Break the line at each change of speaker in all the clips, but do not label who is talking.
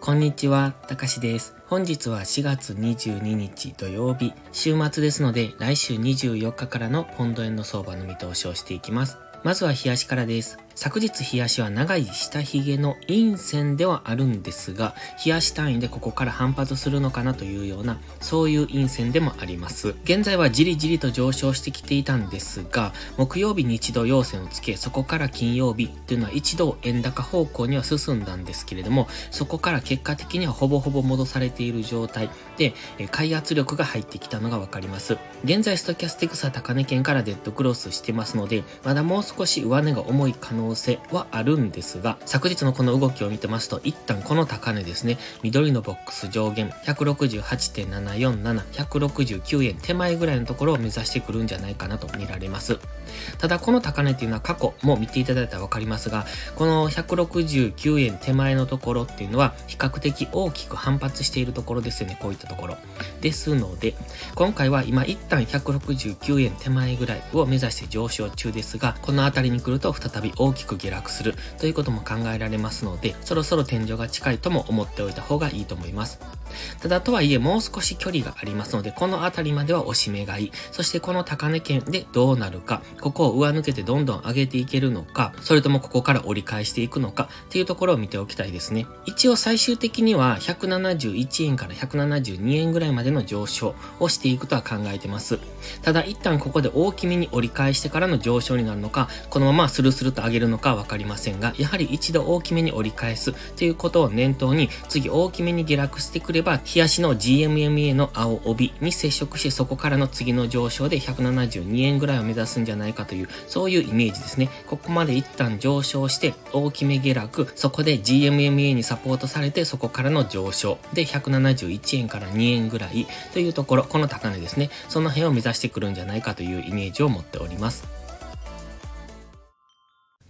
こんにちは、たかしです。本日は4月22日土曜日、週末ですので、来週24日からのポンド円の相場の見通しをしていきます。まずは冷やしからです。昨日冷やしは長い下髭の陰線ではあるんですが、冷やし単位でここから反発するのかなというような、そういう陰線でもあります。現在はじりじりと上昇してきていたんですが、木曜日に一度陽線をつけ、そこから金曜日というのは一度円高方向には進んだんですけれども、そこから結果的にはほぼほぼ戻されている状態で、買い圧力が入ってきたのがわかります。現在ストキャスティクスは高値圏からデッドクロスしてますので、まだもう少し上値が重い可能性はあるんですが、昨日のこの動きを見てますと、一旦この高値ですね、緑のボックス上限168.747、169円手前ぐらいのところを目指してくるんじゃないかなと見られます。ただこの高値っていうのは過去も見ていただいたらわかりますが、この169円手前のところっていうのは比較的大きく反発しているところですよね、こういったところ。ですので、今回は今一旦169円手前ぐらいを目指して上昇中ですが、この辺りに来ると再び大きく下落するということも考えられますので、そろそろ天井が近いとも思っておいた方がいいと思います。ただとはいえもう少し距離がありますので、この辺りまでは押し目買い、そしてこの高値圏でどうなるか、ここを上抜けてどんどん上げていけるのか、それともここから折り返していくのかっていうところを見ておきたいですね。一応最終的には171円から172円ぐらいまでの上昇をしていくとは考えてます。ただ一旦ここで大きめに折り返してからの上昇になるのか、このままスルスルと上げるのかわかりませんが、やはり一度大きめに折り返すということを念頭に、次大きめに下落してくれば、冷やしの GMMA の青帯に接触してそこからの次の上昇で172円ぐらいを目指すんじゃないないかという、そういうイメージですね。ここまで一旦上昇して大きめ下落、そこで GMMA にサポートされてそこからの上昇で171円から2円ぐらいというところ、この高値ですね。その辺を目指してくるんじゃないかというイメージを持っております。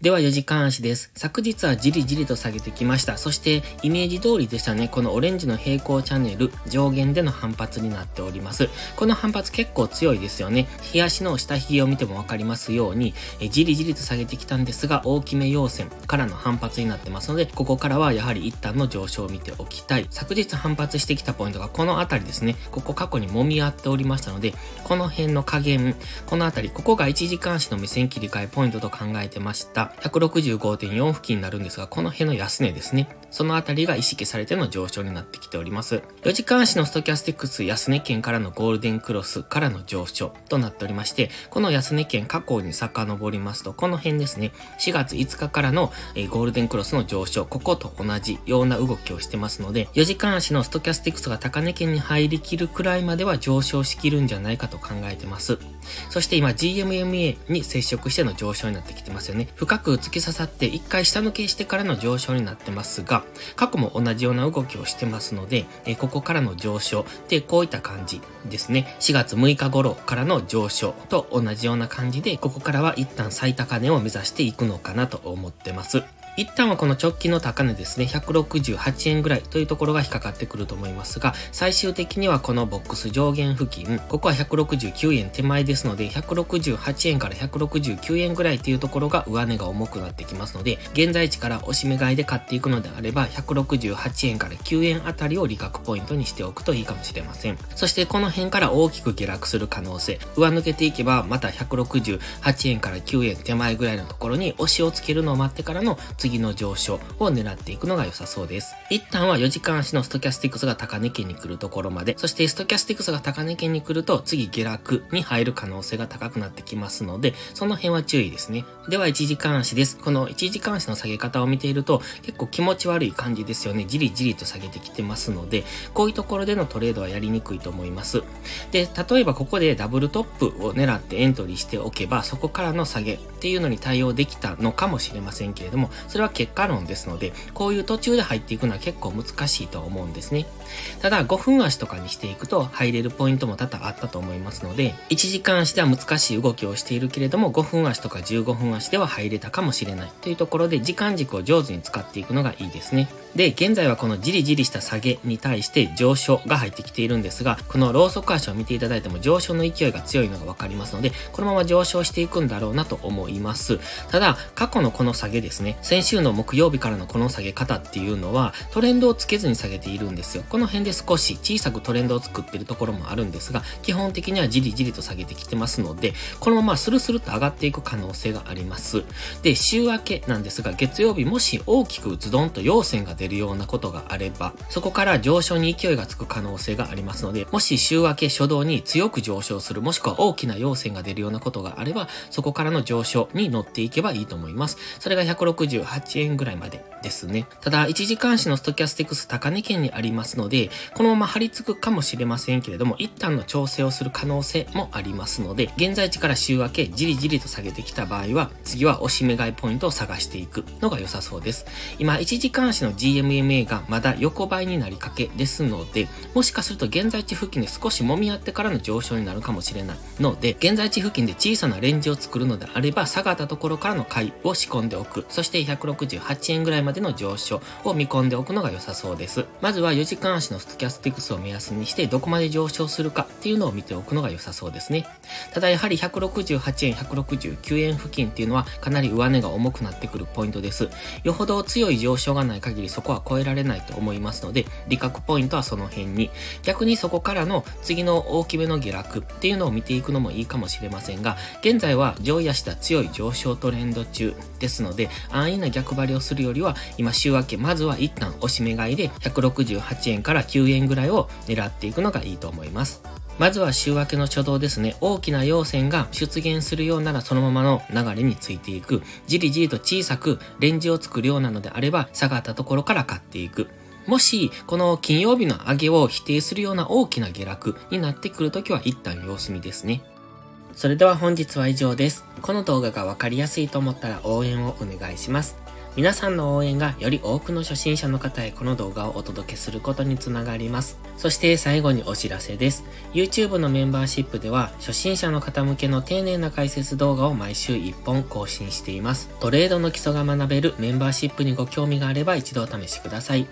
では4時間足です。昨日はじりじりと下げてきました。そしてイメージ通りでしたね。このオレンジの平行チャンネル上限での反発になっております。この反発結構強いですよね。日足の下髭を見てもわかりますように、えじりじりと下げてきたんですが、大きめ陽線からの反発になってますので、ここからはやはり一旦の上昇を見ておきたい。昨日反発してきたポイントがこの辺りですね。ここ過去に揉み合っておりましたので、この辺の加減、この辺り、ここが1時間足の目線切り替えポイントと考えてました。165.4付近になるんですが、この辺の安値ですね。そのあたりが意識されての上昇になってきております。4時間足のストキャスティックス安値圏からのゴールデンクロスからの上昇となっておりまして、この安値圏過去に遡りますと、この辺ですね、4月5日からの、ゴールデンクロスの上昇、ここと同じような動きをしてますので、4時間足のストキャスティックスが高値圏に入りきるくらいまでは上昇しきるんじゃないかと考えてます。そして今 GMMA に接触しての上昇になってきてますよね。深く突き刺さって一回下抜けしてからの上昇になってますが、過去も同じような動きをしてますので、えここからの上昇でこういった感じですね。4月6日頃からの上昇と同じような感じで、ここからは一旦最高値を目指していくのかなと思ってます。一旦はこの直近の高値ですね、168円ぐらいというところが引っかかってくると思いますが、最終的にはこのボックス上限付近、ここは169円手前ですので、168円から169円ぐらいというところが上値が重くなってきますので、現在地から押し目買いで買っていくのであれば、168円から9円あたりを利確ポイントにしておくといいかもしれません。そしてこの辺から大きく下落する可能性、上抜けていけば、また168円から9円手前ぐらいのところに押しをつけるのを待ってからの次次の上昇を狙っていくのが良さそうです。一旦は4時間足のストキャスティクスが高値圏に来るところまで、そしてストキャスティクスが高値圏に来ると次下落に入る可能性が高くなってきますので、その辺は注意ですね。では1時間足です。この1時間足の下げ方を見ていると結構気持ち悪い感じですよね。じりじりと下げてきてますので、こういうところでのトレードはやりにくいと思います。で、例えばここでダブルトップを狙ってエントリーしておけば、そこからの下げっていうのに対応できたのかもしれませんけれども、そそれは結果論ですので、こういう途中で入っていくのは結構難しいと思うんですね。ただ、5分足とかにしていくと入れるポイントも多々あったと思いますので、1時間足では難しい動きをしているけれども、5分足とか15分足では入れたかもしれないというところで、時間軸を上手に使っていくのがいいですね。で、現在はこのじりじりした下げに対して上昇が入ってきているんですが、このローソク足を見ていただいても上昇の勢いが強いのがわかりますので、このまま上昇していくんだろうなと思います。ただ、過去のこの下げですね、先週の木曜日からのこの下げ方っていうのは、トレンドをつけずに下げているんですよ。この辺で少し小さくトレンドを作ってるところもあるんですが、基本的にはじりじりと下げてきてますので、このままスルスルと上がっていく可能性があります。で、週明けなんですが、月曜日もし大きくズドンと陽線が出るるようなことがあれば、そこから上昇に勢いがつく可能性がありますので、もし週明け初動に強く上昇する、もしくは大きな陽線が出るようなことがあれば、そこからの上昇に乗っていけばいいと思います。それが168円ぐらいまでですね。ただ、1時間足のストキャスティクス高値圏にありますので、このまま張り付くかもしれませんけれども、一旦の調整をする可能性もありますので、現在地から週明けじりじりと下げてきた場合は、次は押し目買いポイントを探していくのが良さそうです。今、1時間足の GMMA がまだ横ばいになりかけですので、もしかすると現在地付近で少し揉み合ってからの上昇になるかもしれないので、現在地付近で小さなレンジを作るのであれば、下がったところからの買いを仕込んでおく。そして168円ぐらいまでの上昇を見込んでおくのが良さそうです。まずは4時間足のストキャスティクスを目安にして、どこまで上昇するかっていうのを見ておくのが良さそうですね。ただやはり168円、169円付近っていうのはかなり上値が重くなってくるポイントです。よほど強い上昇がない限りそこは超えられないと思いますので、利確ポイントはその辺に、逆にそこからの次の大きめの下落っていうのを見ていくのもいいかもしれませんが、現在は上位足した強い上昇トレンド中ですので、安易な逆張りをするよりは、今週明け、まずは一旦押し目買いで168円から9円ぐらいを狙っていくのがいいと思います。まずは週明けの初動ですね。大きな陽線が出現するようならそのままの流れについていく。じりじりと小さくレンジを作るようなのであれば、下がったところから買っていく。もし、この金曜日の上げを否定するような大きな下落になってくるときは一旦様子見ですね。それでは本日は以上です。この動画がわかりやすいと思ったら応援をお願いします。皆さんの応援がより多くの初心者の方へこの動画をお届けすることにつながります。そして最後にお知らせです。YouTube のメンバーシップでは初心者の方向けの丁寧な解説動画を毎週1本更新しています。トレードの基礎が学べるメンバーシップにご興味があれば一度お試しください。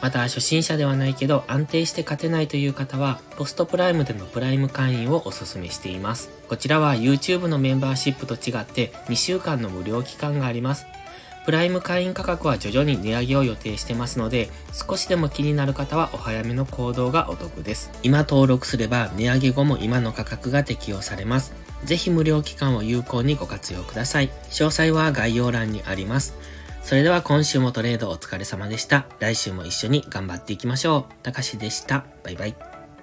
また初心者ではないけど安定して勝てないという方はポストプライムでのプライム会員をお勧めしています。こちらは YouTube のメンバーシップと違って2週間の無料期間があります。プライム会員価格は徐々に値上げを予定してますので、少しでも気になる方はお早めの行動がお得です。今登録すれば値上げ後も今の価格が適用されます。ぜひ無料期間を有効にご活用ください。詳細は概要欄にあります。それでは今週もトレードお疲れ様でした。来週も一緒に頑張っていきましょう。たかしでした。バイバイ。